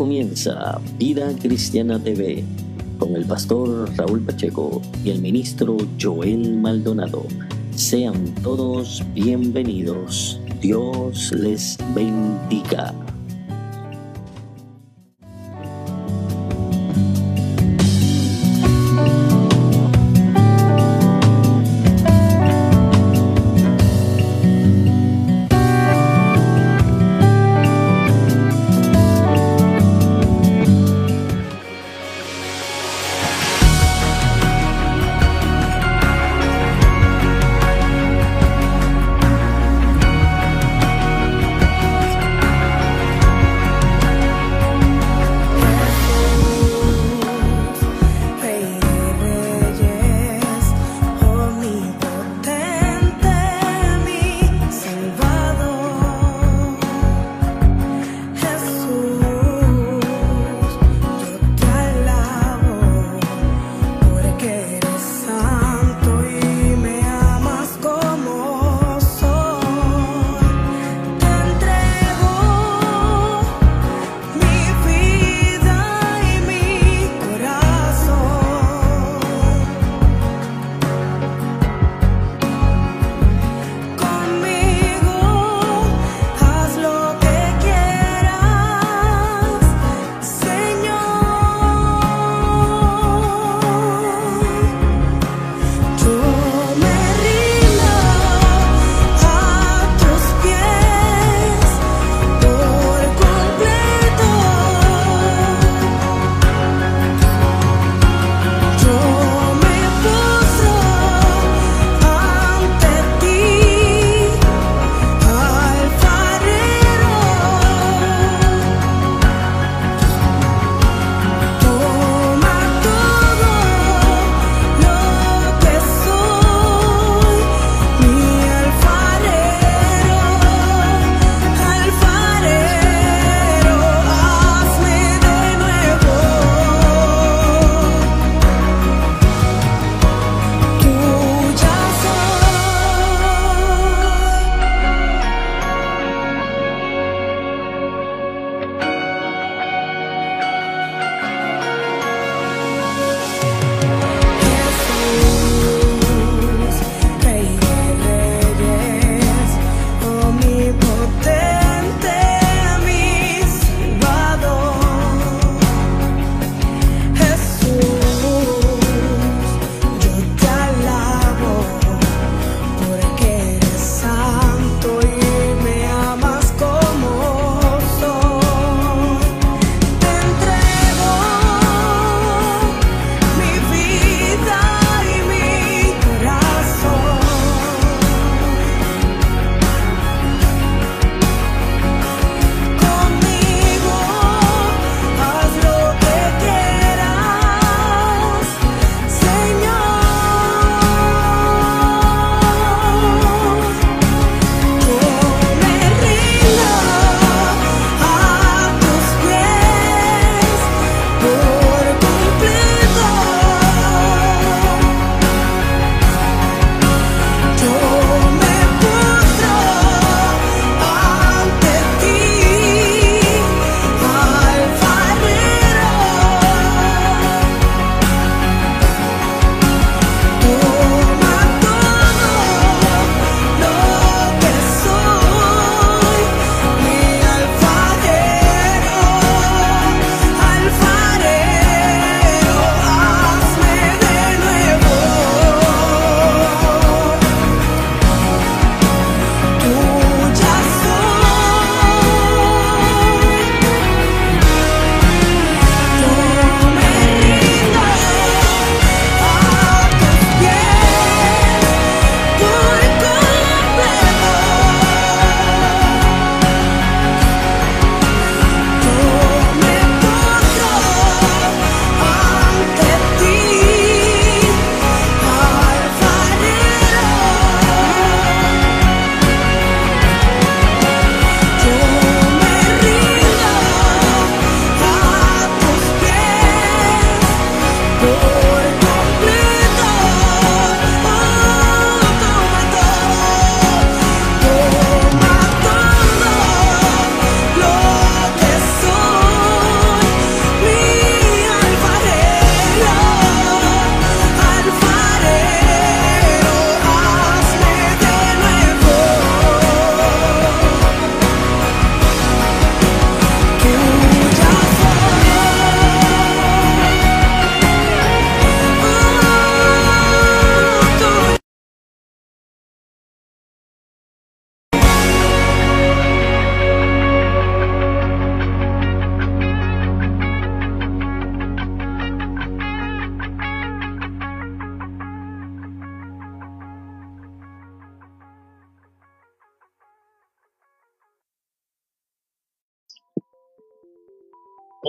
Comienza Vida Cristiana TV con el pastor Raúl Pacheco y el ministro Joel Maldonado. Sean todos bienvenidos. Dios les bendiga.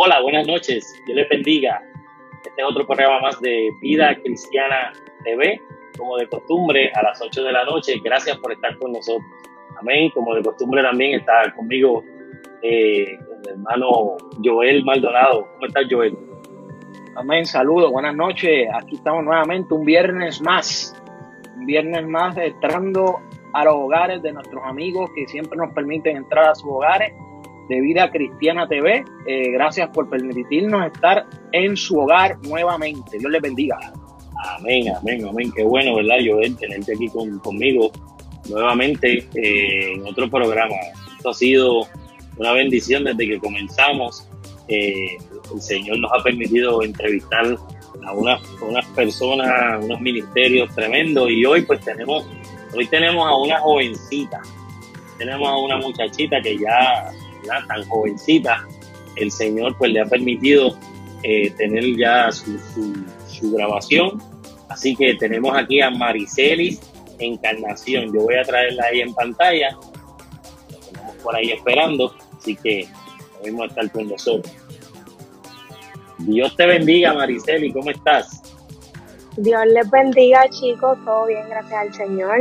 Hola, buenas noches. Dios les bendiga. Este es otro programa más de Vida Cristiana TV, como de costumbre, a las 8 de la noche. Gracias por estar con nosotros. Amén. Como de costumbre también está conmigo eh, el hermano Joel Maldonado. ¿Cómo estás, Joel? Amén. Saludos, buenas noches. Aquí estamos nuevamente un viernes más. Un viernes más entrando a los hogares de nuestros amigos que siempre nos permiten entrar a sus hogares de Vida Cristiana TV. Eh, gracias por permitirnos estar en su hogar nuevamente. Dios les bendiga. Amén, amén, amén. Qué bueno, ¿verdad, Joel? Tenerte aquí conmigo nuevamente eh, en otro programa. Esto ha sido una bendición desde que comenzamos. Eh, el Señor nos ha permitido entrevistar a unas, personas, unos ministerios tremendos y hoy pues tenemos, hoy tenemos a una jovencita, tenemos a una muchachita que ya tan jovencita, el Señor pues le ha permitido eh, tener ya su, grabación. Así que tenemos aquí a Maricelis Encarnación. Yo voy a traerla ahí en pantalla. La tenemos por ahí esperando. Así que vamos a estar con nosotros. Dios te bendiga, Mariceli. ¿Cómo estás? Dios les bendiga, chicos. Todo bien, gracias al Señor.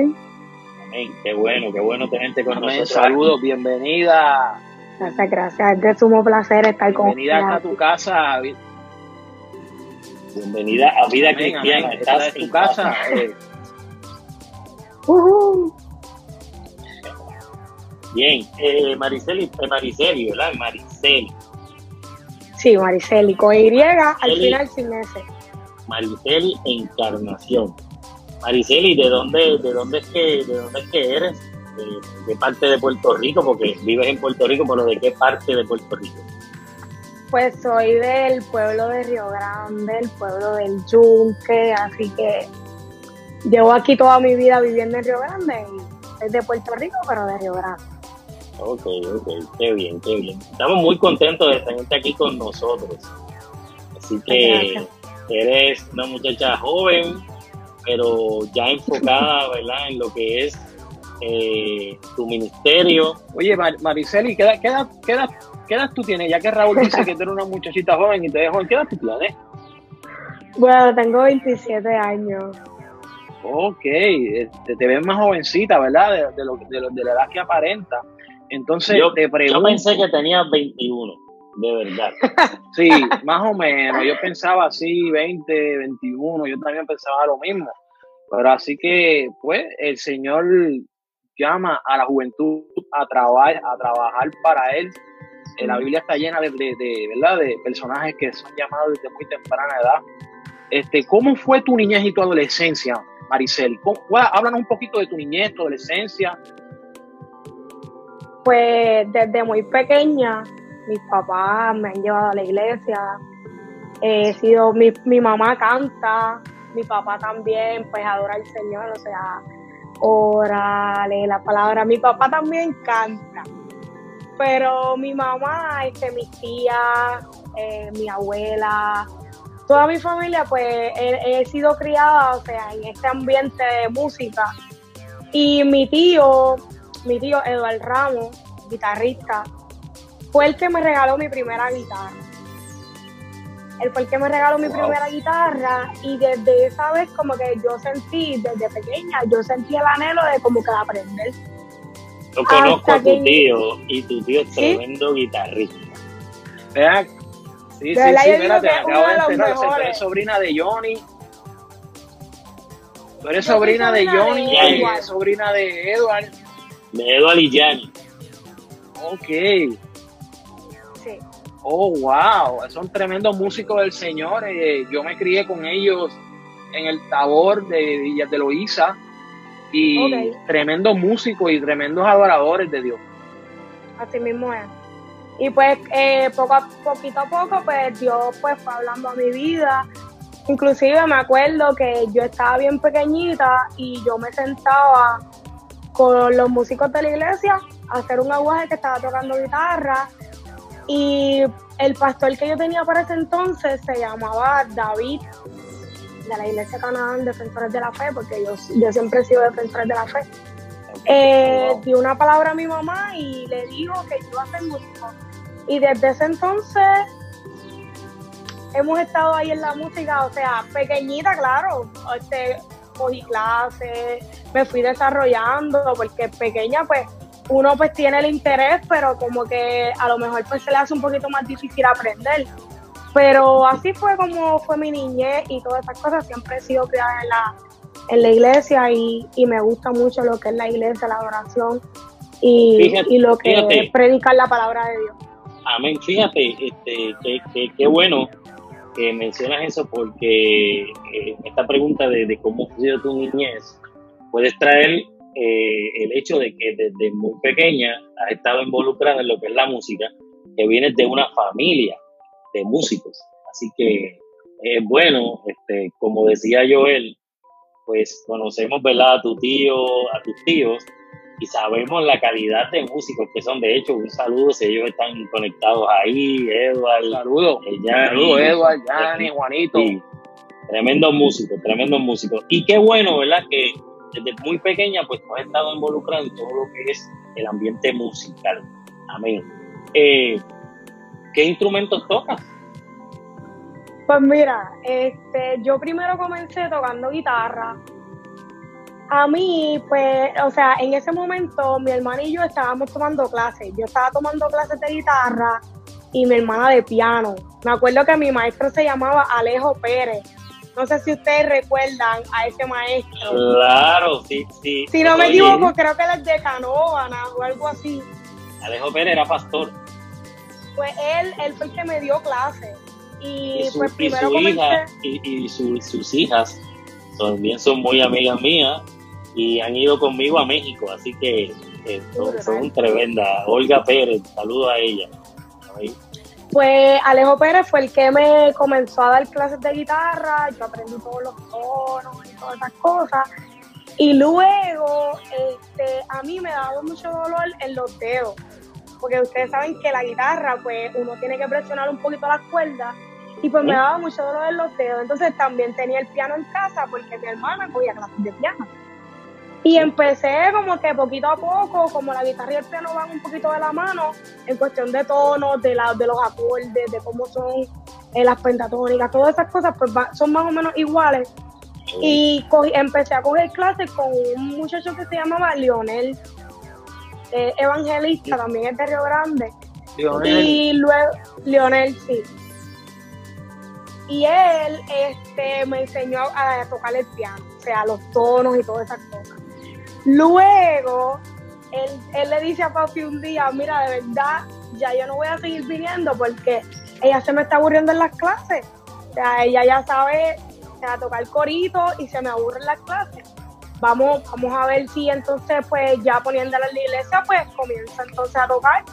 Amén. Qué bueno, qué bueno tenerte con nosotros. Saludos, bienvenida. Gracias, gracias. Es de sumo placer estar con ustedes. Bienvenida a tu casa. Bienvenida a Vida Cristiana. Estás en tu casa. Eh. Bien, eh, Mariceli, eh, Mariceli, ¿verdad? Mariceli. Sí, Mariceli, con Y al final sin S. Mariceli Encarnación. Mariceli, ¿de dónde, de dónde es que, de dónde es que eres? De, qué parte de Puerto Rico, porque vives en Puerto Rico, pero ¿de qué parte de Puerto Rico? Pues soy del pueblo de Río Grande, el pueblo del Yunque, así que llevo aquí toda mi vida viviendo en Río Grande y soy de Puerto Rico, pero de Río Grande. Ok, ok, qué bien, qué bien. Estamos muy contentos de tenerte aquí con nosotros. Así que eres una muchacha joven, pero ya enfocada, ¿verdad? En lo que es eh, tu ministerio. Oye, Mariceli, ¿qué edad, qué, edad, tú tienes? Ya que Raúl dice que tú eres una muchachita joven y te dejo, ¿qué edad tú tienes? Bueno, tengo 27 años. Ok, este, te, ves más jovencita, ¿verdad? De, lo, de, la edad que aparenta. Entonces yo, te pregunto. Yo pensé que tenías 21, de verdad. sí, más o menos. Yo pensaba así, 20, 21. Yo también pensaba lo mismo. Pero así que, pues, el Señor llama a la juventud a, trabajar a trabajar para Él. Eh, la Biblia está llena de, ¿verdad? de personajes que son llamados desde muy temprana edad. Este, ¿Cómo fue tu niñez y tu adolescencia, Maricel? háblanos un poquito de tu niñez, tu adolescencia. Pues desde muy pequeña, mis papás me han llevado a la iglesia. He sido, mi, mi mamá canta, mi papá también, pues adora al Señor, o sea, ora, lee la palabra. Mi papá también canta, pero mi mamá, este, mis tías, eh, mi abuela, toda mi familia, pues he, sido criada, o sea, en este ambiente de música. Y mi tío, mi tío Eduardo Ramos, guitarrista, fue el que me regaló mi primera guitarra. Él fue el que me regaló mi primera guitarra y desde esa vez como que yo sentí, desde pequeña, yo sentí el anhelo de como que aprender. Yo conozco a tu tío y tu tío es tremendo guitarrista. Vean, sí, sí, sí, espérate, acabo de enterar, tú eres sobrina de Johnny. Tú eres sobrina, de Johnny y sobrina de Edward. De Edward y Gianni. Ok. Oh, wow, son tremendos músicos del Señor. Eh, yo me crié con ellos en el Tabor de Villas de Loíza y tremendos músicos y tremendos adoradores de Dios. Así mismo es. Y pues eh, poco a poquito a poco, pues Dios pues fue hablando a mi vida. Inclusive me acuerdo que yo estaba bien pequeñita y yo me sentaba con los músicos de la iglesia a hacer un aguaje que estaba tocando guitarra y el pastor que yo tenía para ese entonces se llamaba David, de la Iglesia Canadá Defensores de la Fe, porque yo, yo siempre he sido defensor de la fe. Eh, dio una palabra a mi mamá y le dijo que yo iba a ser músico. Y desde ese entonces hemos estado ahí en la música, o sea, pequeñita, claro, este, cogí clases, me fui desarrollando, porque pequeña pues uno pues tiene el interés, pero como que a lo mejor pues se le hace un poquito más difícil aprender. Pero así fue como fue mi niñez y todas estas cosas, siempre he sido criada en la, en la iglesia y, me gusta mucho lo que es la iglesia, la adoración y, y lo que es predicar la palabra de Dios. Amén. Fíjate, este, qué bueno que mencionas eso porque eh, esta pregunta de, cómo ha sido tu niñez, puedes traer eh, el hecho de que desde muy pequeña has estado involucrada en lo que es la música, que vienes de una familia de músicos. Así que es bueno, este, como decía Joel, pues conocemos ¿verdad? a tu tío, a tus tíos, y sabemos la calidad de músicos que son. De hecho, un saludo si ellos están conectados ahí, Edward. Saludo. saludo, Edward, Yanni, Juanito. tremendo músico, tremendo músico. Y qué bueno, ¿verdad? Que desde muy pequeña, pues tú has estado involucrado en todo lo que es el ambiente musical. Amén. Eh, ¿Qué instrumentos tocas? Pues mira, este, yo primero comencé tocando guitarra, a mí, pues, o sea, en ese momento mi hermana y yo estábamos tomando clases. Yo estaba tomando clases de guitarra y mi hermana de piano. Me acuerdo que mi maestro se llamaba Alejo Pérez. No sé si ustedes recuerdan a ese maestro. Claro, sí, sí. Si no me equivoco, creo que él es de Canóvana o algo así. Alejo Pérez era pastor. Pues él, él fue el que me dio clases. Y, pues primero su hija y, sus hijas también son muy amigas mías y han ido conmigo a México, así que eh, son, tremenda. Olga Pérez, saludo a ella. Pues Alejo Pérez fue el que me comenzó a dar clases de guitarra, yo aprendí todos los tonos y todas esas cosas. Y luego, este, a mí me daba mucho dolor en los dedos, porque ustedes saben que la guitarra, pues uno tiene que presionar un poquito las cuerdas, y pues me daba mucho dolor en los dedos. Entonces también tenía el piano en casa, porque mi hermana cogía clases de piano. Y empecé como que poquito a poco, como la guitarra y el piano van un poquito de la mano, en cuestión de tonos, de, la, de los acordes, de cómo son eh, las pentatónicas, todas esas cosas pues son más o menos iguales. Y empecé a coger clases con un muchacho que se llamaba Lionel, eh, evangelista, también es de Río Grande. Y luego, Lionel, sí. Y él este, me enseñó a tocar el piano, o sea, los tonos y todas esas cosas. Luego, él, le dice a Papi un día, mira, de verdad, ya yo no voy a seguir viniendo porque ella se me está aburriendo en las clases. O sea, ella ya sabe o sea, tocar corito y se me aburre en las clases. Vamos, vamos a ver si entonces, pues ya poniéndola en la iglesia, pues comienza entonces a tocar.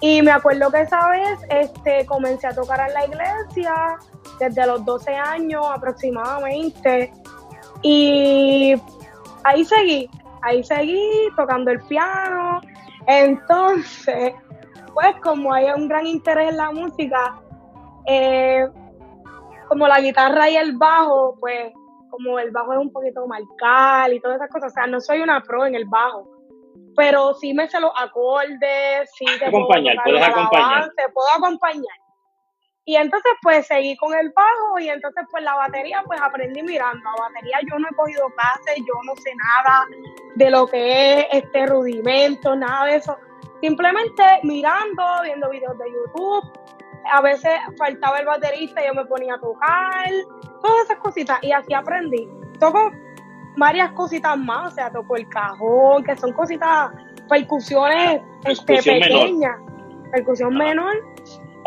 Y me acuerdo que esa vez este, comencé a tocar en la iglesia desde los 12 años aproximadamente. Y ahí seguí, ahí seguí tocando el piano. Entonces, pues como hay un gran interés en la música, eh, como la guitarra y el bajo, pues como el bajo es un poquito marcal y todas esas cosas, o sea, no soy una pro en el bajo, pero sí me sé los acordes, sí te acompañar, puedes acompañar. Te puedo acompañar. Y entonces pues seguí con el bajo y entonces pues la batería pues aprendí mirando. La batería yo no he cogido clases, yo no sé nada de lo que es este rudimento, nada de eso. Simplemente mirando, viendo videos de YouTube. A veces faltaba el baterista y yo me ponía a tocar, todas esas cositas y así aprendí. Toco varias cositas más, o sea, toco el cajón, que son cositas, percusiones este, pequeñas, percusión menor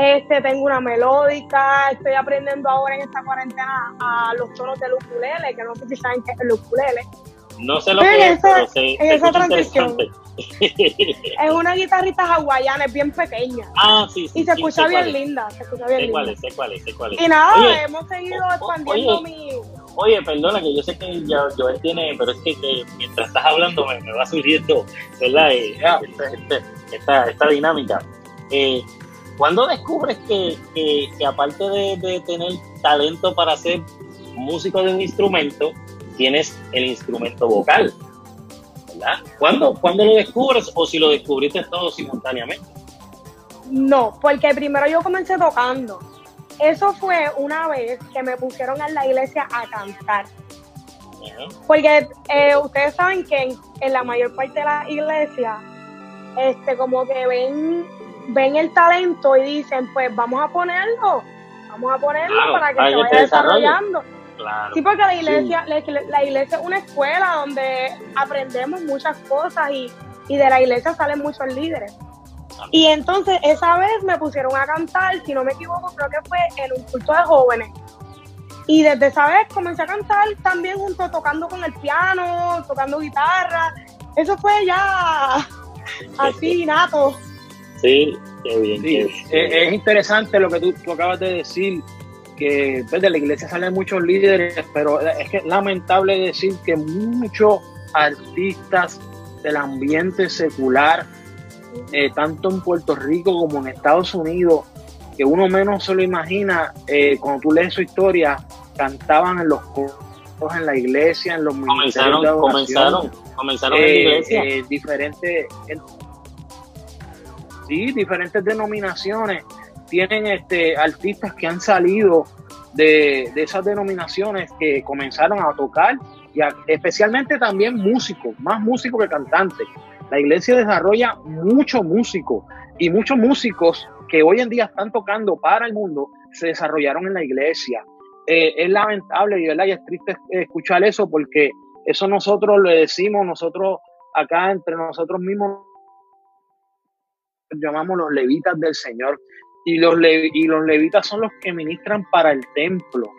este, tengo una melódica, estoy aprendiendo ahora en esta cuarentena a los tonos del ukulele, que no sé si saben qué es el ukulele. No sé lo que es, pero se, en esa transición. es una guitarrita hawaiana, es bien pequeña. Ah, sí, sí. Y se escucha bien linda, se escucha bien sé linda. Cuál es, sé cuál es, sé cuál es. Y nada, hemos seguido expandiendo mi... Oye, perdona, que yo sé que ya Joel tiene, pero es que, mientras estás hablando me, me va surgiendo, ¿verdad? Eh, esta, esta, esta, dinámica. Eh, ¿Cuándo descubres que, aparte de, tener talento para ser músico de un instrumento, tienes el instrumento vocal? ¿Verdad? ¿Cuándo, lo descubres o si lo descubriste todo simultáneamente? No, porque primero yo comencé tocando. eso fue una vez que me pusieron en la iglesia a cantar. Porque eh, ustedes saben que en, la mayor parte de la iglesia, este, como que ven, ven el talento y dicen, pues vamos a ponerlo, vamos a ponerlo para que se vaya desarrollando. Sí, porque la iglesia, La, iglesia es una escuela donde aprendemos muchas cosas y, y de la iglesia salen muchos líderes. Y entonces esa vez me pusieron a cantar, si no me equivoco, creo que fue en un culto de jóvenes. Y desde esa vez comencé a cantar también junto, tocando con el piano, tocando guitarra. Eso fue ya así, nato. Sí, qué bien. Es, interesante lo que tú, acabas de decir, que pues, de la iglesia salen muchos líderes, pero es que es lamentable decir que muchos artistas del ambiente secular, eh, tanto en Puerto Rico como en Estados Unidos, que uno menos se lo imagina, eh, cuando tú lees su historia, cantaban en los coros en la iglesia, en los comenzaron, de comenzaron, comenzaron en la eh, iglesia. Eh, diferentes, sí, diferentes denominaciones tienen este artistas que han salido de, esas denominaciones que comenzaron a tocar y especialmente también músicos, más músicos que cantantes. La iglesia desarrolla muchos músicos y muchos músicos que hoy en día están tocando para el mundo se desarrollaron en la iglesia. Eh, es lamentable y, ¿verdad? y es triste escuchar eso porque eso nosotros le decimos, nosotros acá entre nosotros mismos llamamos los levitas del Señor y los, y los levitas son los que ministran para el templo.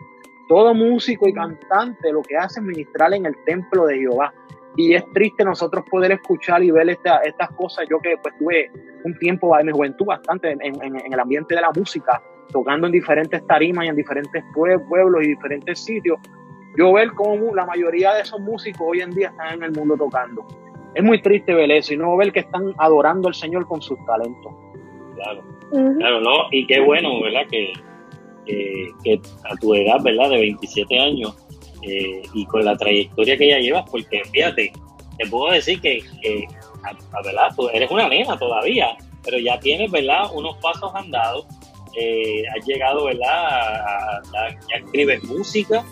Todo músico y cantante lo que hace es ministrar en el templo de Jehová. Y es triste nosotros poder escuchar y ver estas cosas. Yo que pues tuve un tiempo en mi juventud bastante en, en el ambiente de la música, tocando en diferentes tarimas y en diferentes pueblos y diferentes sitios, yo ver cómo la mayoría de esos músicos hoy en día están en el mundo tocando. Es muy triste ver eso y no ver que están adorando al Señor con sus talentos. Claro, claro, ¿no? Y qué bueno, ¿verdad? Que, que, a tu edad, ¿verdad? De 27 años eh, y con la trayectoria que ya llevas, porque fíjate, te puedo decir que, que a, ¿verdad? Tú eres una nena todavía, pero ya tienes, ¿verdad? Unos pasos andados eh, has llegado, ¿verdad? ya escribes música,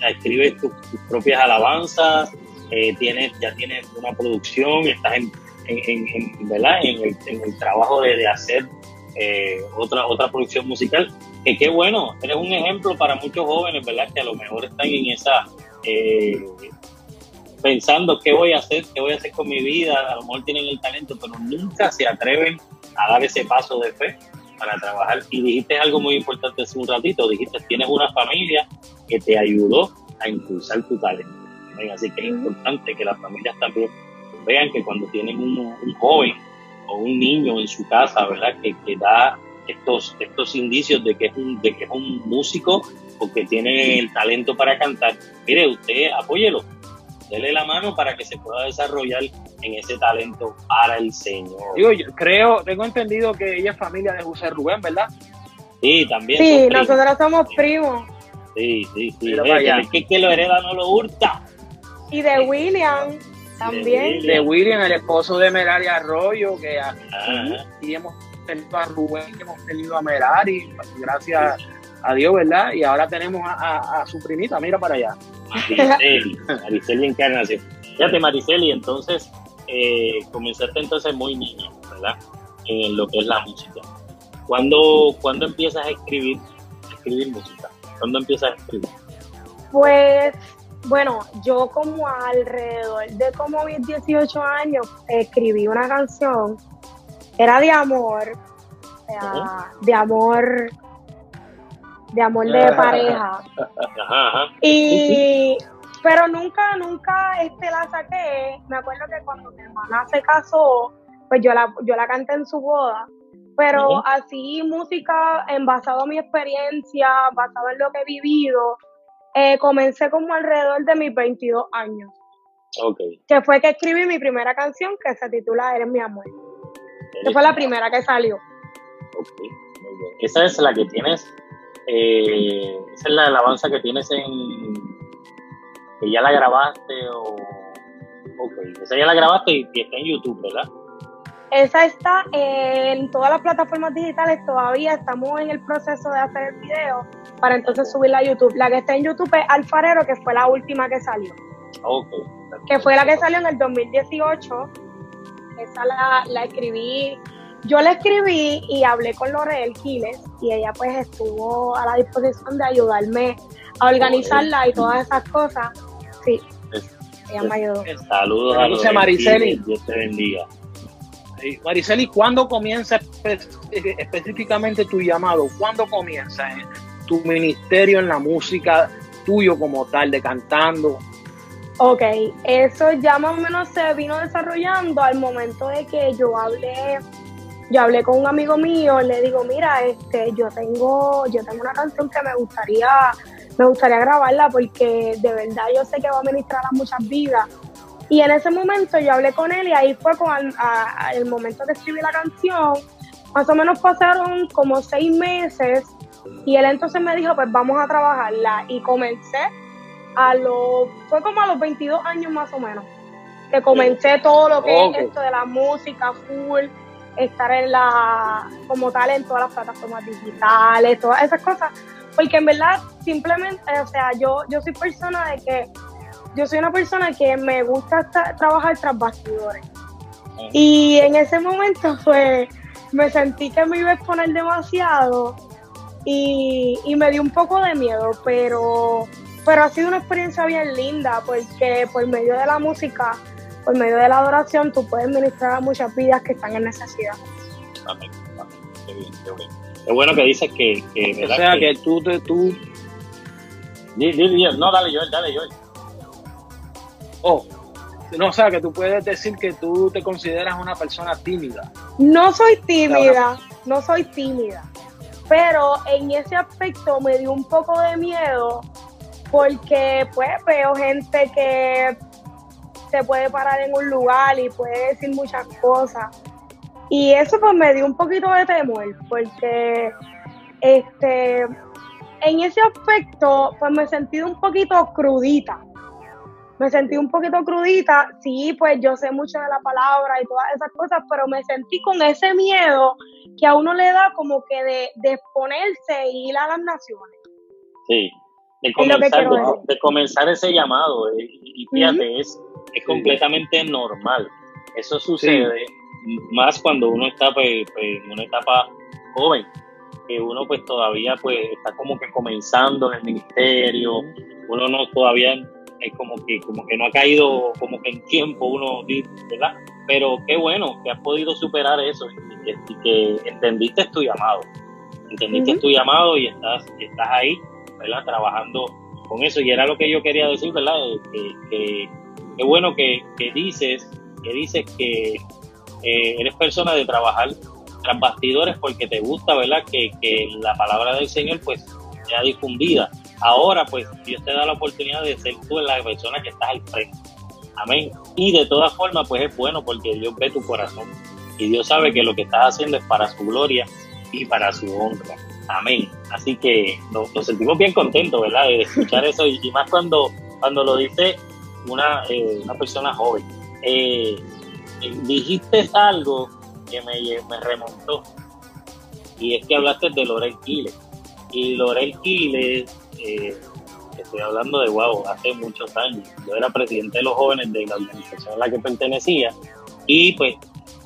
ya escribes tus, propias alabanzas, eh, tienes, ya tienes una producción, estás en, en, ¿verdad? en, el, en el trabajo de, hacer eh, otra, otra producción musical. Que qué bueno, eres un ejemplo para muchos jóvenes, ¿verdad? Que a lo mejor están en esa... Eh, pensando qué voy a hacer, qué voy a hacer con mi vida, a lo mejor tienen el talento, pero nunca se atreven a dar ese paso de fe para trabajar. Y dijiste algo muy importante hace un ratito, dijiste, tienes una familia que te ayudó a impulsar tu talento. Así que es importante que las familias también vean que cuando tienen un, joven o un niño en su casa, ¿verdad? Que, que, da estos, estos indicios de que, es un, de que es un músico o que tiene el talento para cantar, mire, usted apóyelo, dele la mano para que se pueda desarrollar en ese talento para el Señor. Digo, yo creo, tengo entendido que ella es familia de José Rubén, ¿verdad? Sí, también. Sí, nosotros somos primos. Sí, sí, sí. que, que lo hereda no lo hurta. Y de William también. De William, el esposo de Merari Arroyo, que aquí hemos tenido a Rubén, que hemos tenido a Merari, gracias a Dios, ¿verdad? Y ahora tenemos a, a su primita, mira para allá. Mariceli, Mariceli Encarnación. Fíjate, Mariceli, entonces eh, comenzaste entonces muy niño, ¿verdad? En lo que es la música. ¿Cuándo, ¿cuándo empiezas a escribir, escribir música? ¿Cuándo empiezas a escribir? Pues, bueno, yo como alrededor de como mis 18 años escribí una canción, era de amor, de amor de amor de pareja. Y pero nunca, nunca este la saqué. Me acuerdo que cuando mi hermana se casó, pues yo la, yo la canté en su boda. Pero así música en basado en mi experiencia, basado en lo que he vivido, eh, comencé como alrededor de mis 22 años. Okay. Que fue que escribí mi primera canción que se titula Eres mi amor. Que fue la primera que salió. Okay. Esa es la que tienes eh, esa es la alabanza que tienes en. que ya la grabaste o. Ok, esa ya la grabaste y, está en YouTube, ¿verdad? Esa está en todas las plataformas digitales, todavía estamos en el proceso de hacer el video para entonces subirla a YouTube. La que está en YouTube es Alfarero, que fue la última que salió. Que fue la que salió en el 2018. Esa la, la escribí yo la escribí y hablé con Lorel Quiles y ella pues estuvo a la disposición de ayudarme a organizarla y todas esas cosas. Sí, ella me ayudó. Saludos a Lorel Mariceli. Dios te bendiga. Mariceli, ¿cuándo comienza específicamente tu llamado? ¿Cuándo comienza eh, tu ministerio en la música tuyo como tal, de cantando? Ok, eso ya más o menos se vino desarrollando al momento de que yo hablé yo hablé con un amigo mío, le digo, mira, este, yo tengo, yo tengo una canción que me gustaría, me gustaría grabarla porque de verdad yo sé que va a ministrar a muchas vidas. Y en ese momento yo hablé con él y ahí fue con el momento de escribir la canción. Más o menos pasaron como seis meses y él entonces me dijo, pues vamos a trabajarla. Y comencé a los, fue como a los 22 años más o menos, que comencé todo lo que es esto de la música full estar en la, como tal, en todas las plataformas digitales, todas esas cosas, porque en verdad simplemente, o sea, yo, yo soy persona de que, yo soy una persona que me gusta trabajar tras bastidores. Y en ese momento, pues, me sentí que me iba a exponer demasiado y, y me dio un poco de miedo, pero, pero ha sido una experiencia bien linda porque por medio de la música por medio de la adoración tú puedes ministrar a muchas vidas que están en necesidad. Amén, amén. Qué bien, qué bien. Es bueno que dices que... que o sea, que, tú... Te, tú... No, dale yo, dale yo. Oh, no, o sea, que tú puedes decir que tú te consideras una persona tímida. No soy tímida, no soy tímida. Pero en ese aspecto me dio un poco de miedo porque pues veo gente que se puede parar en un lugar y puede decir muchas cosas. Y eso pues me dio un poquito de temor, porque este en ese aspecto pues me sentí un poquito crudita. Me sentí un poquito crudita, sí, pues yo sé mucho de la palabra y todas esas cosas, pero me sentí con ese miedo que a uno le da como que de, de exponerse y ir a las naciones. Sí, de comenzar, de, comenzar ese llamado. Eh, y fíjate, es es completamente normal. Eso sucede más cuando uno está pues, pues, en una etapa joven, que uno pues todavía pues está como que comenzando en el ministerio, uno no todavía es como que como que no ha caído como que en tiempo uno, ¿verdad? Pero qué bueno que has podido superar eso y que, entendiste tu llamado, entendiste tu llamado y estás, estás ahí, ¿verdad? Trabajando con eso y era lo que yo quería decir, ¿verdad? que qué bueno que, dices que dices que eh, eres persona de trabajar tras bastidores porque te gusta, ¿verdad? Que, la palabra del Señor pues sea difundida. Ahora pues Dios te da la oportunidad de ser tú la persona que estás al frente. Amén. Y de todas formas pues es bueno porque Dios ve tu corazón y Dios sabe que lo que estás haciendo es para su gloria y para su honra. Amén. Así que nos, sentimos bien contentos, ¿verdad? De escuchar eso y, más cuando, cuando lo dice una, eh, una persona joven. Eh, dijiste algo que me, me, remontó y es que hablaste de Lorel Quiles. Y Lorel Quiles, eh, estoy hablando de wow, hace muchos años. Yo era presidente de los jóvenes de la organización a la que pertenecía y pues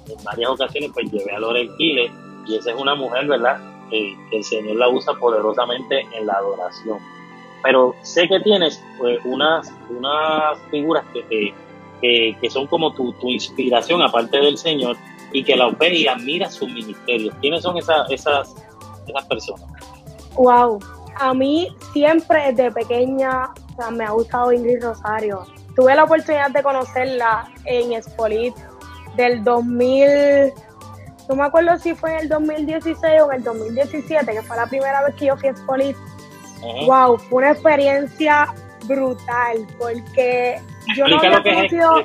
en varias ocasiones pues llevé a Lorel Quiles y esa es una mujer, ¿verdad? que el Señor la usa poderosamente en la adoración pero sé que tienes pues, unas, unas figuras que, que, son como tu, inspiración aparte del Señor y que la ve y admira su ministerio. ¿Quiénes son esas, esas, esas personas? Wow, a mí siempre desde pequeña me ha gustado Ingrid Rosario. Tuve la oportunidad de conocerla en Espolit del 2000, no me acuerdo si fue en el 2016 o en el 2017, que fue la primera vez que yo fui a Espolit Wow, fue una experiencia brutal porque yo no había conocido...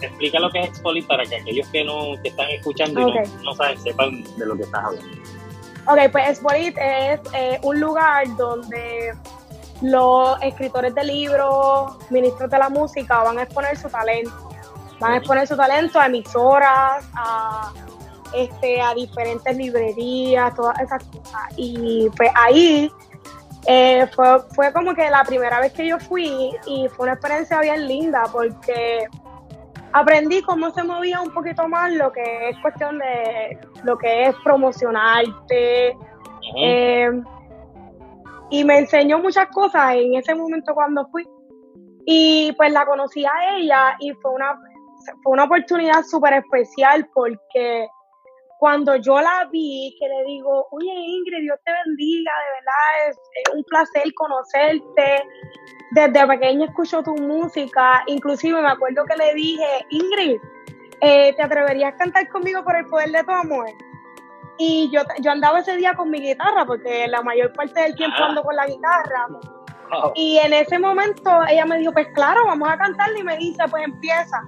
explica lo que es Expolit para que aquellos que no que están escuchando y no, saben, sepan de lo que estás hablando. Ok, pues Expolit es eh, un lugar donde los escritores de libros, ministros de la música van a exponer su talento. Van a exponer su talento a emisoras, a, este, a diferentes librerías, todas esas cosas. Y pues ahí eh, fue, fue como que la primera vez que yo fui y fue una experiencia bien linda porque aprendí cómo se movía un poquito más lo que es cuestión de lo que es promocionarte. Eh, y me enseñó muchas cosas en ese momento cuando fui. Y pues la conocí a ella y fue una, fue una oportunidad súper especial porque cuando yo la vi, que le digo, oye Ingrid, Dios te bendiga, de verdad es, un placer conocerte. Desde pequeña escucho tu música, inclusive me acuerdo que le dije, Ingrid, eh, ¿te atreverías a cantar conmigo por el poder de tu amor? Y yo, yo andaba ese día con mi guitarra, porque la mayor parte del tiempo ando con la guitarra. Y en ese momento ella me dijo, pues claro, vamos a cantarle y me dice, pues empieza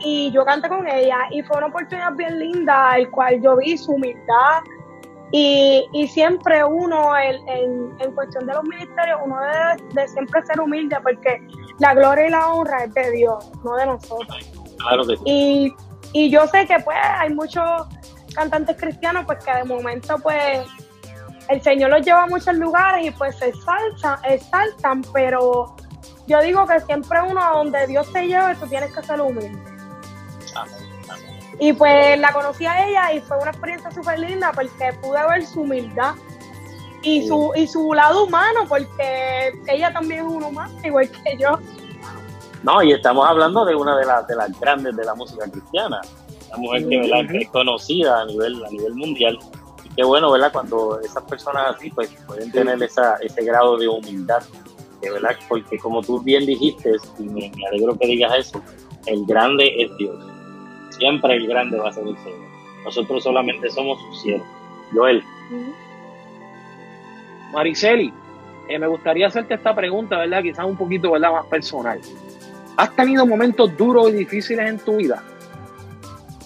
y yo canté con ella y fue una oportunidad bien linda, el cual yo vi su humildad y, y siempre uno en, en, cuestión de los ministerios, uno debe de siempre ser humilde porque la gloria y la honra es de Dios, no de nosotros. y, y yo sé que pues hay muchos cantantes cristianos pues que de momento pues el Señor los lleva a muchos lugares y pues se exaltan, exaltan pero yo digo que siempre uno a donde Dios te lleve, tú tienes que ser humilde. Y pues la conocí a ella y fue una experiencia súper linda porque pude ver su humildad y su, y su lado humano, porque ella también es un humano, igual que yo. No, y estamos hablando de una de, las de las grandes de la música cristiana, una mujer que, es conocida a nivel, a nivel mundial. Y qué bueno, ¿verdad? Cuando esas personas así pues pueden tener esa, ese grado de humildad, de verdad, porque como tú bien dijiste, y me alegro que digas eso, el grande es Dios Siempre el grande va a ser el Señor. Nosotros solamente somos sus siervos. Joel. Mariceli, eh, me gustaría hacerte esta pregunta, ¿verdad? Quizás un poquito, ¿verdad? Más personal. ¿Has tenido momentos duros y difíciles en tu vida?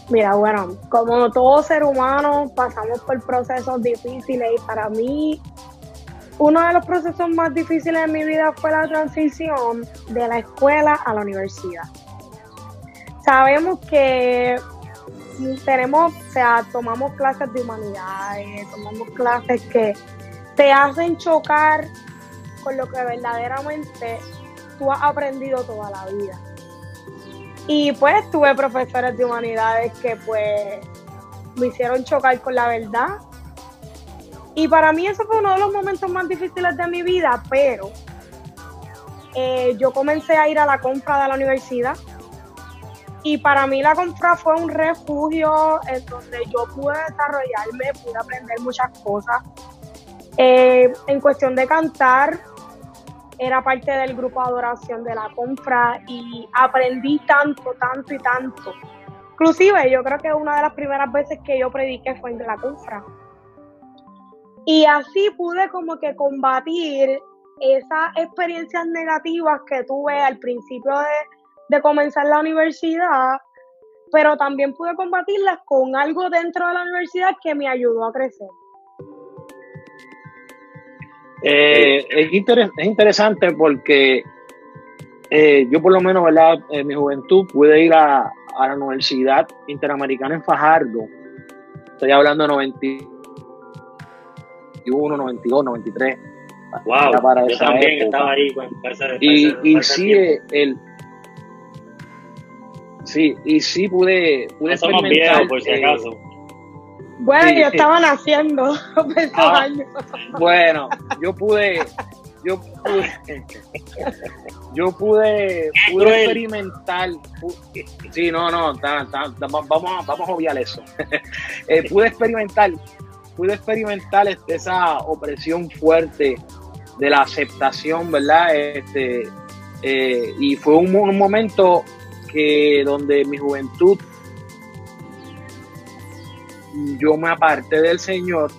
Mira, bueno, como todo ser humano, pasamos por procesos difíciles y para mí uno de los procesos más difíciles de mi vida fue la transición de la escuela a la universidad sabemos que tenemos, o sea, tomamos clases de humanidades, tomamos clases que te hacen chocar con lo que verdaderamente tú has aprendido toda la vida. Y pues tuve profesores de humanidades que pues me hicieron chocar con la verdad. Y para mí eso fue uno de los momentos más difíciles de mi vida, pero eh, yo comencé a ir a la compra de la universidad y para mí la compra fue un refugio en donde yo pude desarrollarme, pude aprender muchas cosas. Eh, en cuestión de cantar, era parte del grupo adoración de la compra y aprendí tanto, tanto y tanto. Inclusive yo creo que una de las primeras veces que yo prediqué fue en la compra. Y así pude como que combatir esas experiencias negativas que tuve al principio de, de comenzar la universidad, pero también pude combatirlas con algo dentro de la universidad que me ayudó a crecer. Eh, es, interesante porque eh, yo por lo menos, ¿verdad? En mi juventud pude ir a, la Universidad Interamericana en Fajardo. Estoy hablando de 91, 92, 93. Wow, para yo también estaba ahí con y, y sí, el, Sí, y sí pude, pude experimentar. por si acaso. Bueno, yo estaba naciendo ah, años. Bueno, yo pude, yo pude, yo pude, pude experimentar. Sí, no, no, vamos, vamos a obviar eso. Eh, pude experimentar, pude experimentar este, esa opresión fuerte de la aceptación, ¿verdad? Este, eh, y fue un, un momento que donde mi juventud yo me aparté del Señor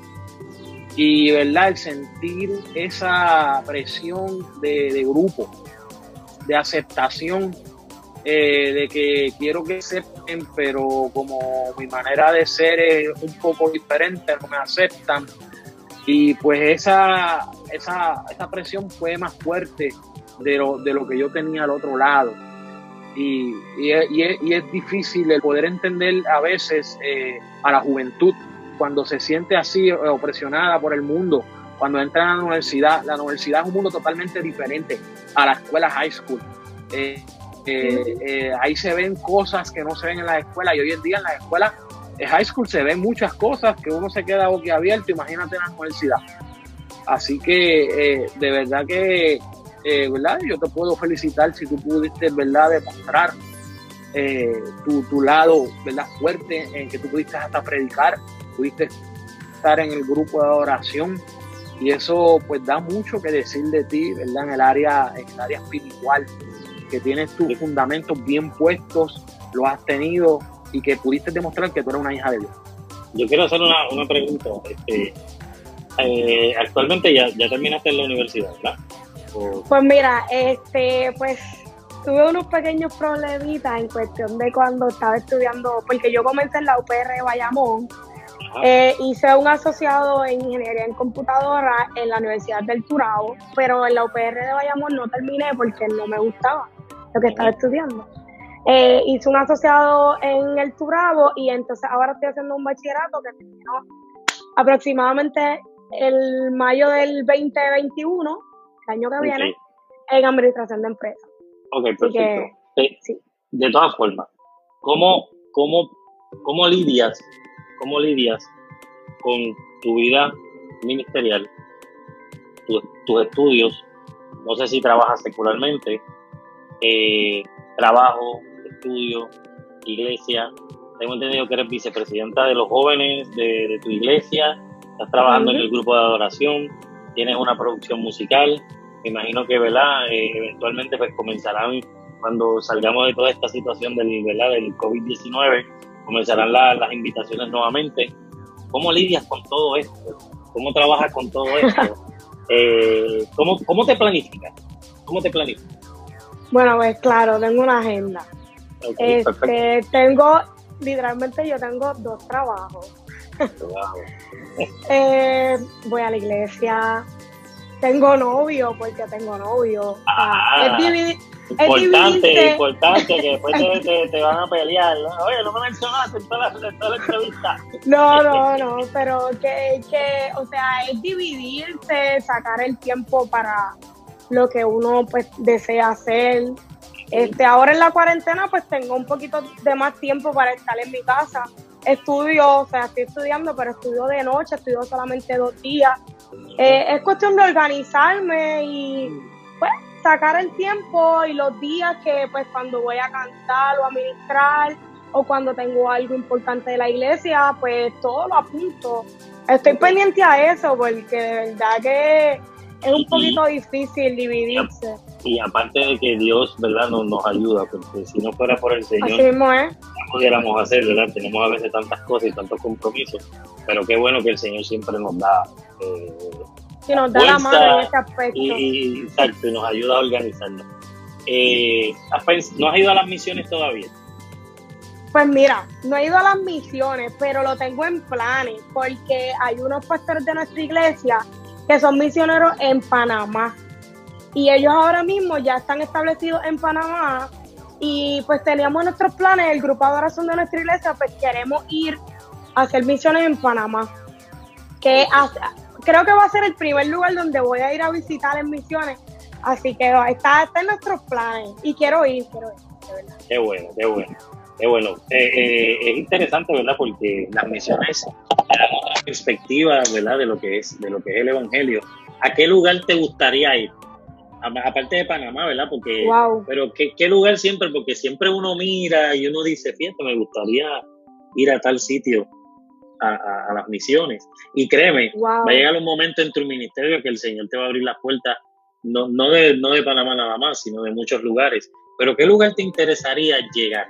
y verdad el sentir esa presión de, grupo de aceptación eh, de que quiero que acepten pero como mi manera de ser es un poco diferente no me aceptan. Y pues esa esa, esa presión fue más fuerte de lo, de lo que yo tenía al otro lado Y, y, es, y, es, difícil el poder entender a veces eh, a la juventud cuando se siente así opresionada por el mundo, cuando entra a la universidad. La universidad es un mundo totalmente diferente a la escuela high school. Eh, eh, ahí se ven cosas que no se ven en la escuela y hoy en día en la escuela en high school se ven muchas cosas que uno se queda boquiabierto, imagínate en la universidad. Así que de verdad que eh, ¿verdad? Yo te puedo felicitar si tú pudiste, ¿verdad?, demostrar eh, tu, tu, lado, ¿verdad?, fuerte, en que tú pudiste hasta predicar, pudiste estar en el grupo de oración y eso pues da mucho que decir de ti, ¿verdad?, en el área, en el área espiritual, que tienes tus fundamentos bien puestos, lo has tenido y que pudiste demostrar que tú eres una hija de Dios. Yo quiero hacer una, una pregunta. Este, eh, actualmente ya, ya terminaste en la universidad, ¿verdad? Pues mira, este, pues tuve unos pequeños problemitas en cuestión de cuando estaba estudiando, porque yo comencé en la UPR de Bayamón, eh, hice un asociado en ingeniería en computadora en la Universidad del Turabo, pero en la UPR de Bayamón no terminé porque no me gustaba lo que estaba estudiando. Eh, hice un asociado en el Turabo y entonces ahora estoy haciendo un bachillerato que terminó aproximadamente el mayo del 2021 año que viene en administración de empresas. Ok, perfecto. De todas formas, ¿cómo, cómo, cómo lidias, cómo lidias con tu vida ministerial, tus estudios? No sé si trabajas secularmente, eh, trabajo, estudio, iglesia. Tengo entendido que eres vicepresidenta de los jóvenes de, tu iglesia, estás trabajando en el grupo de adoración, tienes una producción musical, me imagino que, ¿verdad? Eh, eventualmente pues comenzarán, cuando salgamos de toda esta situación del, ¿verdad? del COVID-19, comenzarán las invitaciones nuevamente. ¿Cómo lidias con todo esto? ¿Cómo trabajas con todo esto? Eh, ¿cómo, ¿Cómo te planificas? ¿Cómo te planificas? Bueno, pues claro, tengo una agenda. este, tengo, literalmente yo tengo dos trabajos. eh, voy a la iglesia, tengo novio, porque tengo novio. Ah, es dividir, importante, importante, que después te, te, van a pelear. Oye, no me mencionaste en toda, la, toda la entrevista. No, no, no, pero que, que, o sea, es dividirse, sacar el tiempo para lo que uno pues desea hacer. Este, ahora en la cuarentena pues tengo un poquito de más tiempo para estar en mi casa. Estudio, o sea, estoy estudiando, pero estudio de noche, estudio solamente dos días. Eh, es cuestión de organizarme y pues sacar el tiempo y los días que pues cuando voy a cantar o a ministrar o cuando tengo algo importante de la iglesia, pues todo lo apunto. Estoy pendiente a eso porque de verdad que es un poquito difícil dividirse. Y aparte de que Dios, ¿verdad?, nos, nos ayuda, porque si no fuera por el Señor, no pudiéramos hacer, ¿verdad? Tenemos a veces tantas cosas y tantos compromisos, pero qué bueno que el Señor siempre nos da. Eh, nos da la mano en ese aspecto. Y, exacto, y nos ayuda a organizarnos. Eh, ¿No has ido a las misiones todavía? Pues mira, no he ido a las misiones, pero lo tengo en planes, porque hay unos pastores de nuestra iglesia que son misioneros en Panamá. Y ellos ahora mismo ya están establecidos en Panamá y pues teníamos nuestros planes, el grupo de adoración de nuestra iglesia, pues queremos ir hacer misiones en Panamá. Que creo que va a ser el primer lugar donde voy a ir a visitar en misiones. Así que está, está en nuestros planes y quiero ir, quiero ir, Qué bueno, qué bueno. Qué bueno. Eh, eh, es interesante, ¿verdad? Porque las misiones otra perspectiva, ¿verdad? De lo que es, de lo que es el evangelio. ¿A qué lugar te gustaría ir? aparte de Panamá, ¿verdad? Porque, pero ¿qué, ¿qué, lugar siempre? Porque siempre uno mira y uno dice, fíjate, me gustaría ir a tal sitio, a, las misiones. Y créeme, va a llegar un momento en tu ministerio que el Señor te va a abrir las puertas, no, no, de, no de Panamá nada más, sino de muchos lugares. Pero ¿qué lugar te interesaría llegar?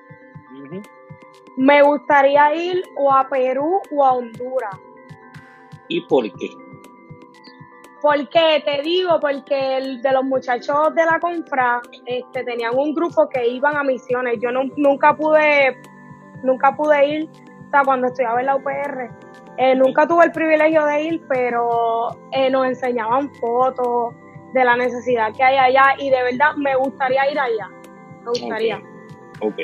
Me gustaría ir o a Perú o a Honduras. ¿Y por qué? Porque te digo, porque el de los muchachos de la confra este, tenían un grupo que iban a misiones. Yo nunca pude, nunca pude ir, cuando estudiaba en la UPR, eh, nunca tuve el privilegio de ir, pero eh, nos enseñaban fotos de la necesidad que hay allá y de verdad me gustaría ir allá. Me gustaría. Ok.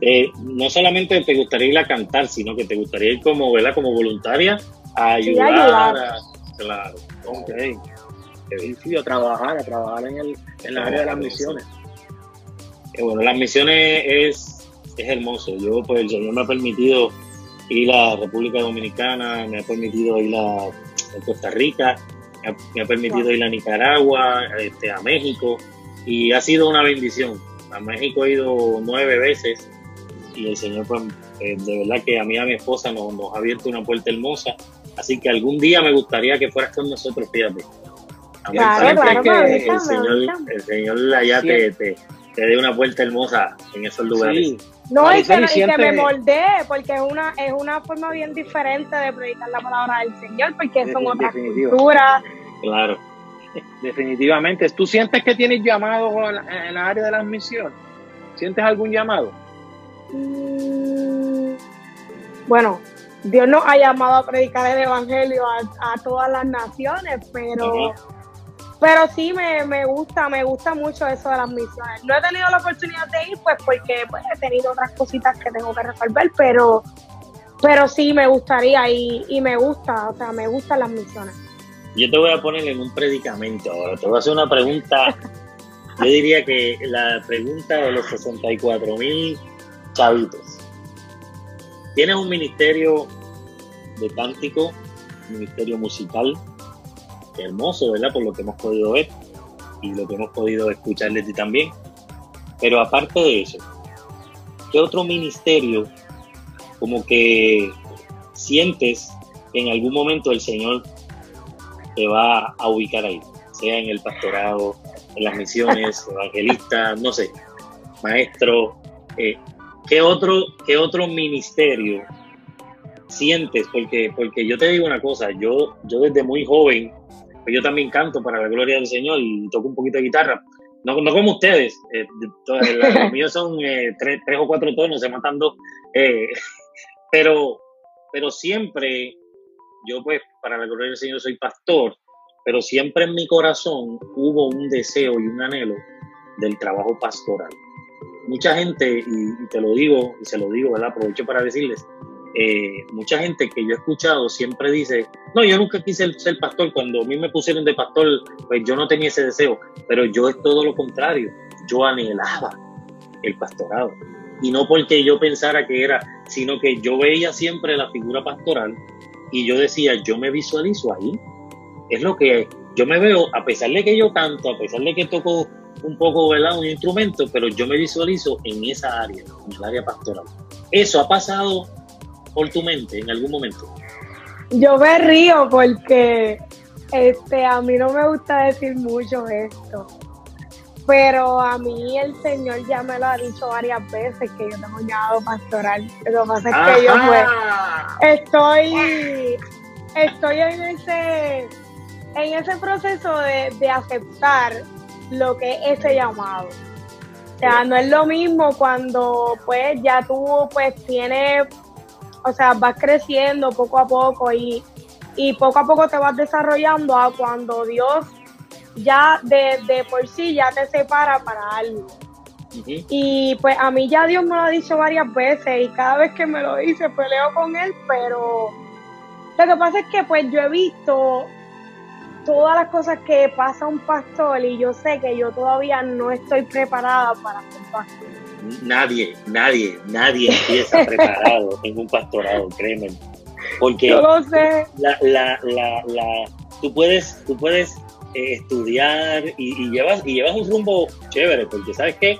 Eh, no solamente te gustaría ir a cantar, sino que te gustaría ir como, ¿verdad? Como voluntaria a ayudar. ayudar. a- claro. Ok. Sí, a trabajar, a trabajar en, el, en la área de las misiones. Eh, bueno, las misiones es, es hermoso. Yo, pues, el Señor me ha permitido ir a República Dominicana, me ha permitido ir a, Costa Rica, me ha, me ha permitido Wow. ir a Nicaragua, este, a México, y ha sido una bendición. A México he ido nueve veces y el Señor, pues, eh, de verdad que a mí y a mi esposa nos, nos ha abierto una puerta hermosa. Así que algún día me gustaría que fueras con nosotros, fíjate. A Claro, claro, me que avisa, el me Señor, el Señor allá te, te, te dé una puerta hermosa en esos lugares. Sí. No, y que, y que me moldee, porque es una, es una forma bien diferente de predicar la palabra del Señor, porque son otras culturas. Claro. Definitivamente. ¿Tú sientes que tienes llamado en la, en la área de las misiones? ¿Sientes algún llamado? Mm, Bueno, Dios nos ha llamado a predicar el evangelio a, a todas las naciones, pero, Ajá. Pero sí me, me gusta, me gusta mucho eso de las misiones. No he tenido la oportunidad de ir, pues porque pues, he tenido otras cositas que tengo que resolver, pero, pero sí me gustaría y, y me gusta, o sea, me gustan las misiones. Yo te voy a poner en un predicamento ahora. Te voy a hacer una pregunta. Yo diría que la pregunta de los 64 mil chavitos. Tienes un ministerio de cántico, ministerio musical, hermoso, ¿verdad? Por lo que hemos podido ver y lo que hemos podido escuchar de ti también. Pero aparte de eso, ¿qué otro ministerio como que sientes que en algún momento el Señor te va a ubicar ahí, sea en el pastorado, en las misiones, evangelista, no sé, maestro, eh, ¿qué otro, qué otro ministerio sientes? Porque, porque yo te digo una cosa, yo, yo desde muy joven, pues yo también canto para la gloria del Señor y toco un poquito de guitarra. No, no como ustedes, eh, los míos son eh, tres, tres o cuatro tonos, se matan dos. eh, pero, pero siempre yo pues para la gloria del Señor soy pastor, pero siempre en mi corazón hubo un deseo y un anhelo del trabajo pastoral. Mucha gente, y, y te lo digo, y se lo digo, ¿verdad? Aprovecho para decirles, eh, mucha gente que yo he escuchado siempre dice, no, yo nunca quise ser pastor, cuando a mí me pusieron de pastor, pues yo no tenía ese deseo, pero yo es todo lo contrario, yo anhelaba el pastorado. Y no porque yo pensara que era, sino que yo veía siempre la figura pastoral y yo decía, yo me visualizo ahí. Es lo que yo me veo, a pesar de que yo canto, a pesar de que toco un poco, ¿verdad? Un instrumento, pero yo me visualizo en esa área, en el área pastoral. ¿Eso ha pasado por tu mente en algún momento? Yo me río porque este, a mí no me gusta decir mucho esto, pero a mí el Señor ya me lo ha dicho varias veces que yo tengo un llamado pastoral. Lo que pasa es que yo pues, estoy, estoy en ese, en ese proceso de, de aceptar lo que es ese llamado. O sea, no es lo mismo cuando pues ya tú pues tienes, o sea, vas creciendo poco a poco y, y poco a poco te vas desarrollando a cuando Dios ya de, de por sí ya te separa para algo. Y pues a mí ya Dios me lo ha dicho varias veces y cada vez que me lo dice peleo con él, pero lo que pasa es que pues yo he visto todas las cosas que pasa un pastor y yo sé que yo todavía no estoy preparada para ser pastor. Nadie, nadie, nadie empieza preparado en un pastorado, créeme. Porque sé. la, la, la, la, tú puedes, tú puedes eh, estudiar y, y llevas, y llevas un rumbo chévere, porque sabes que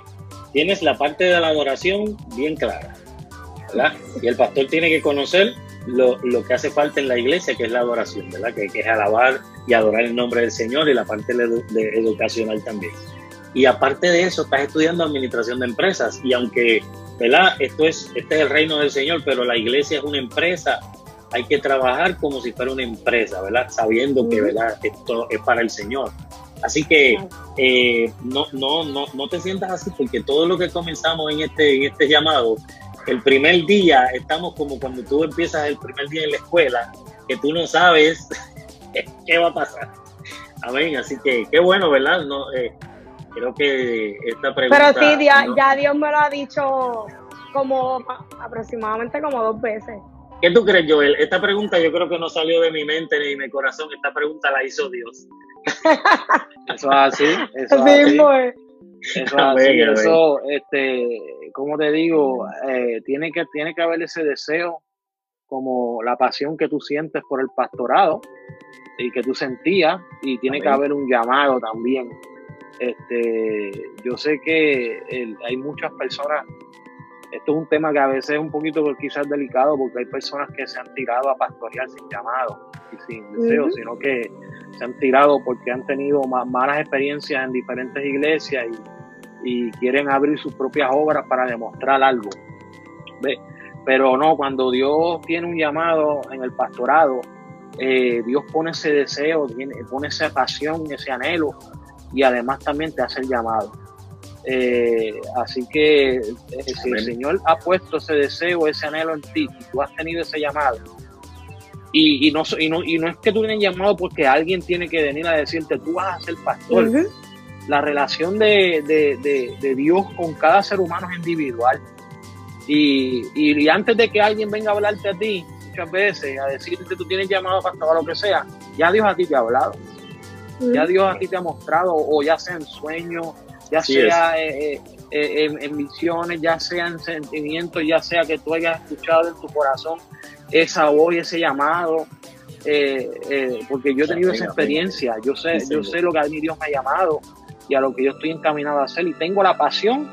tienes la parte de la adoración bien clara, ¿verdad? Y el pastor tiene que conocer lo, lo que hace falta en la iglesia, que es la adoración, ¿verdad? Que, que es alabar y adorar el nombre del Señor y la parte de educacional también. Y aparte de eso, estás estudiando administración de empresas. Y aunque, ¿verdad? Esto es, este es el reino del Señor, pero la iglesia es una empresa. Hay que trabajar como si fuera una empresa, ¿verdad? Sabiendo que. ¿verdad? Esto es para el Señor. Así que eh, no, no, no, no te sientas así, porque todo lo que comenzamos en este, en este llamado, el primer día estamos como cuando tú empiezas el primer día en la escuela, que tú no sabes qué va a pasar. Amén. Así que qué bueno, ¿verdad? No, eh, creo que esta pregunta... Pero sí, ya, ya Dios me lo ha dicho como aproximadamente como dos veces. ¿Qué tú crees, Joel? Esta pregunta yo creo que no salió de mi mente ni de mi corazón. Esta pregunta la hizo Dios. eso es así. Eso es así. Pues. Eso, así, eso, este, como te digo, eh, tiene que tiene que haber ese deseo, como la pasión que tú sientes por el pastorado y que tú sentías, y tiene que haber un llamado también. Este, yo sé que hay muchas personas esto es un tema que a veces es un poquito quizás delicado porque hay personas que se han tirado a pastorear sin llamado y sin deseo, sino que se han tirado porque han tenido malas experiencias en diferentes iglesias y, quieren abrir sus propias obras para demostrar algo. Pero no, cuando Dios tiene un llamado en el pastorado, eh, Dios pone ese deseo, pone esa pasión, ese anhelo y además también te hace el llamado. Eh, así que eh, si el Señor ha puesto ese deseo, ese anhelo en ti, y tú has tenido ese llamado, y, no, y, no, y no es que tú tienes llamado porque alguien tiene que venir a decirte, tú vas a ser pastor. La relación de, de, Dios con cada ser humano es individual. Y, y, antes de que alguien venga a hablarte a ti, muchas veces, a decirte tú tienes llamado pastor o lo que sea, ya Dios a ti te ha hablado. Ya Dios a ti te ha mostrado, o ya sea en sueños, ya sea eh, eh, eh, en, misiones, ya sea en sentimientos, ya sea que tú hayas escuchado en tu corazón esa voz y ese llamado, porque yo he tenido esa experiencia, yo sé, yo sé lo que a mí Dios me ha llamado y a lo que yo estoy encaminado a hacer y tengo la pasión,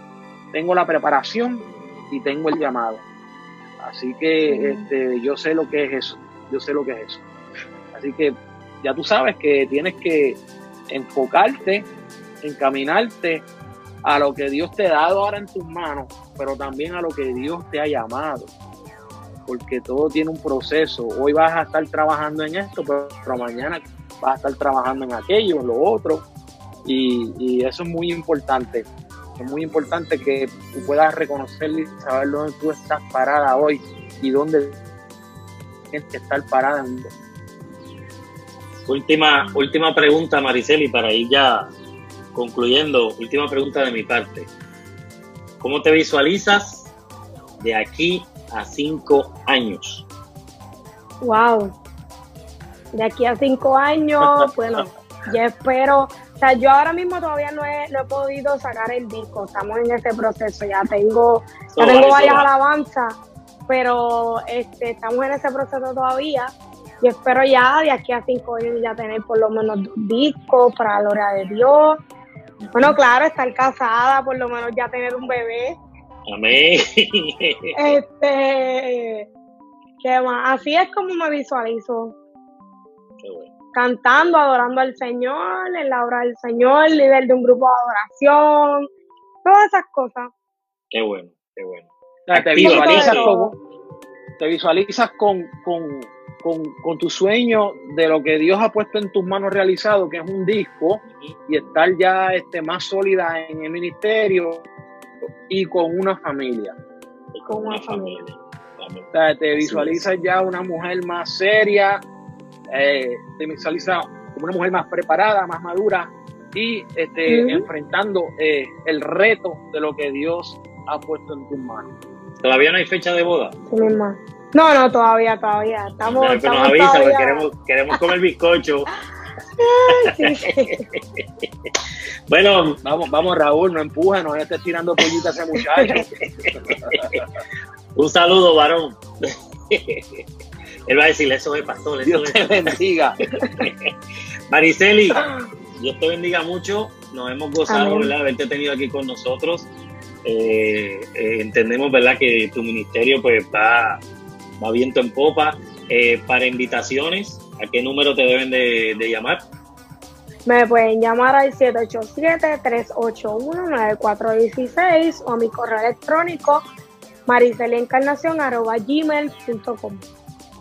tengo la preparación y tengo el llamado. Así que este, yo sé lo que es eso, yo sé lo que es eso. Así que ya tú sabes que tienes que enfocarte encaminarte a lo que Dios te ha dado ahora en tus manos, pero también a lo que Dios te ha llamado. Porque todo tiene un proceso. Hoy vas a estar trabajando en esto, pero, mañana vas a estar trabajando en aquello, en lo otro. Y, eso es muy importante. Es muy importante que tú puedas reconocer y saber dónde tú estás parada hoy y dónde tienes que estar parada. Última, última pregunta, Mariceli, para ir ya concluyendo, última pregunta de mi parte. ¿Cómo te visualizas de aquí a cinco años? Wow. De aquí a cinco años, bueno, yo espero, o sea, yo ahora mismo todavía no he, no he podido sacar el disco, estamos en ese proceso, ya tengo, ya tengo varias alabanzas, pero este, estamos en ese proceso todavía. Y espero ya de aquí a cinco años ya tener por lo menos dos discos para la gloria de Dios, bueno, claro, estar casada, por lo menos ya tener un bebé. Amén. Este, ¿qué más? Así es como me visualizo. Qué bueno. Cantando, adorando al Señor, en la obra del Señor, líder de un grupo de adoración, todas esas cosas. Qué bueno, qué bueno. te visualizas, con, te visualizas con, con, con, tu sueño de lo que Dios ha puesto en tus manos realizado, que es un disco, y estar ya este, más sólida en el ministerio y con una familia. Y con una familia. te visualizas ya una mujer más seria, eh, te visualizas como una mujer más preparada, más madura y este, enfrentando eh, el reto de lo que Dios ha puesto en tus manos. ¿Todavía no hay fecha de boda? Sí, misma. No, no, todavía, todavía. Estamos, estamos nos avisa, todavía... queremos, queremos comer bizcocho. bueno, vamos, vamos Raúl, no empuja, no estés tirando pollitas a ese muchacho. Un saludo, varón. Él va a decirle eso de pastor. Dios te bendiga. Mariceli, Dios te bendiga mucho. Nos hemos gozado, ¿verdad? Haberte tenido aquí con nosotros. Eh, eh, entendemos, ¿verdad? Que tu ministerio pues va va viento en popa. Eh, para invitaciones, ¿a qué número te deben de, llamar? Me pueden llamar al 787-381-9416 o a mi correo electrónico mariceliencarnación.gmail.com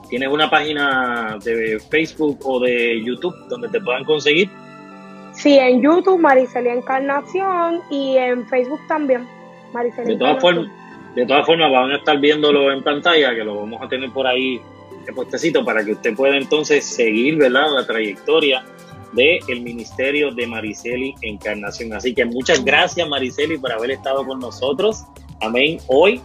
¿Tienes una página de Facebook o de YouTube donde te puedan conseguir? Sí, en YouTube Maricelia Encarnación y en Facebook también. de todas formas, de todas formas, van a estar viéndolo en pantalla, que lo vamos a tener por ahí de postecito para que usted pueda entonces seguir ¿verdad? la trayectoria del el Ministerio de Mariceli Encarnación. Así que muchas gracias Mariceli por haber estado con nosotros. Amén. Hoy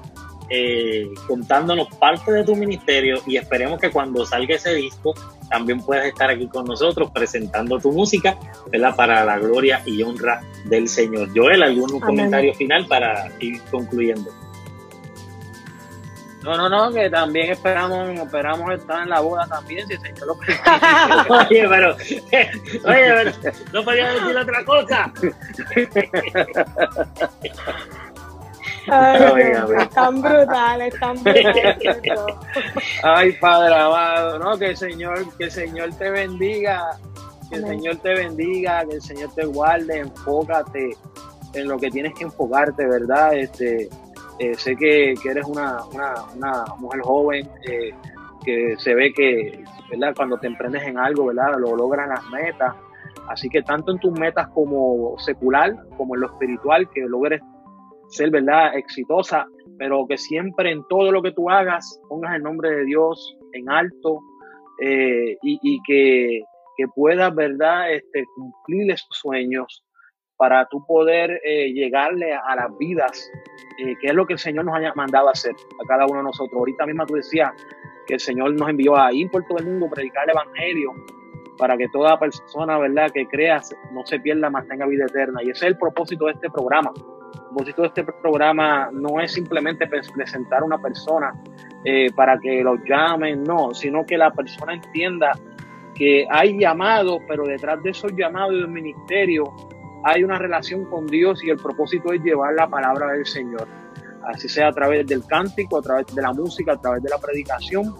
eh, contándonos parte de tu ministerio y esperemos que cuando salga ese disco también puedas estar aquí con nosotros presentando tu música, ¿verdad? Para la gloria y honra del Señor. Joel, ¿algún comentario final para ir concluyendo? No, no, no, que también esperamos, esperamos estar en la boda también, si el Señor lo oye, pero, oye, pero, no podía decir otra cosa. Ay, están brutales, están brutales. Ay, Padre amado, no, que el Señor, que el Señor te bendiga, que el Señor te bendiga, que el Señor te guarde, enfócate en lo que tienes que enfocarte, ¿verdad? Este, eh, sé que, eres una, mujer joven, eh, que se ve que, ¿verdad? Cuando te emprendes en algo, ¿verdad? Lo logran las metas. Así que tanto en tus metas como secular, como en lo espiritual, que logres ser, ¿verdad? Exitosa, pero que siempre en todo lo que tú hagas pongas el nombre de Dios en alto eh, y, que, que, puedas, ¿verdad? Este, cumplir esos sueños para tú poder eh, llegarle a, las vidas, eh, que es lo que el Señor nos haya mandado a hacer a cada uno de nosotros. Ahorita mismo tú decías que el Señor nos envió a ir por todo el mundo a predicar el Evangelio para que toda persona, ¿verdad?, que crea no se pierda, más tenga vida eterna. Y ese es el propósito de este programa. El propósito de este programa no es simplemente presentar a una persona eh, para que lo llamen, no, sino que la persona entienda que hay llamados, pero detrás de esos llamados del ministerio hay una relación con Dios y el propósito es llevar la palabra del Señor. Así sea a través del cántico, a través de la música, a través de la predicación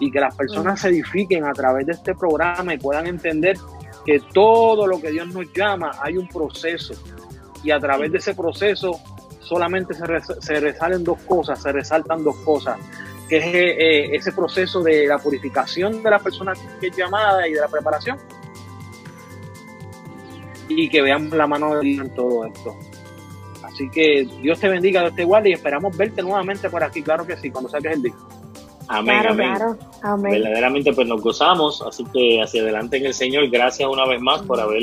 y que las personas se edifiquen a través de este programa y puedan entender que todo lo que Dios nos llama hay un proceso y a través de ese proceso solamente se, resalen dos cosas, se resaltan dos cosas, que es eh, ese proceso de la purificación de la persona que es llamada y de la preparación y que veamos la mano de Dios en todo esto. Así que Dios te bendiga, Dios te guarde y esperamos verte nuevamente por aquí, claro que sí, cuando saques el disco. Amén, amén. Verdaderamente pues nos gozamos, así que hacia adelante en el Señor, gracias una vez más por haber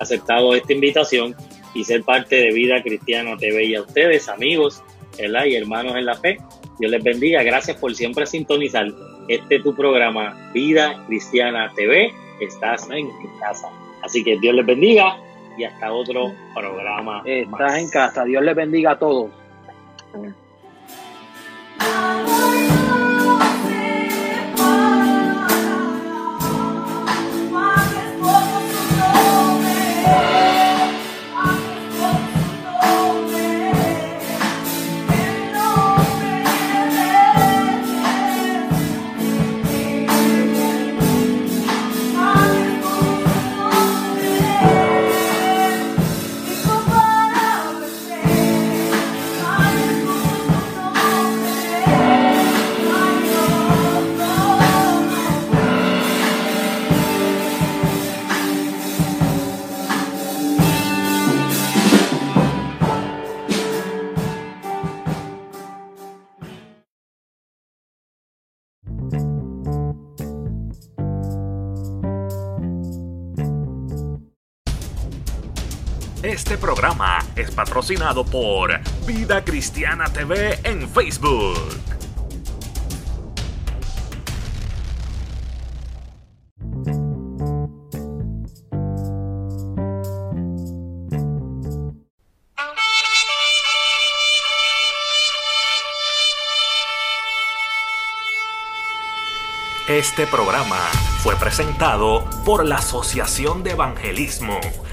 aceptado esta invitación y ser parte de Vida Cristiana TV y a ustedes, amigos ¿verdad? y hermanos en la fe. Dios les bendiga, gracias por siempre sintonizar este tu programa Vida Cristiana TV. Estás en casa. Así que Dios les bendiga y hasta otro programa. Estás en casa. Dios les bendiga a todos. Por Vida Cristiana TV en Facebook. Este programa fue presentado por la Asociación de Evangelismo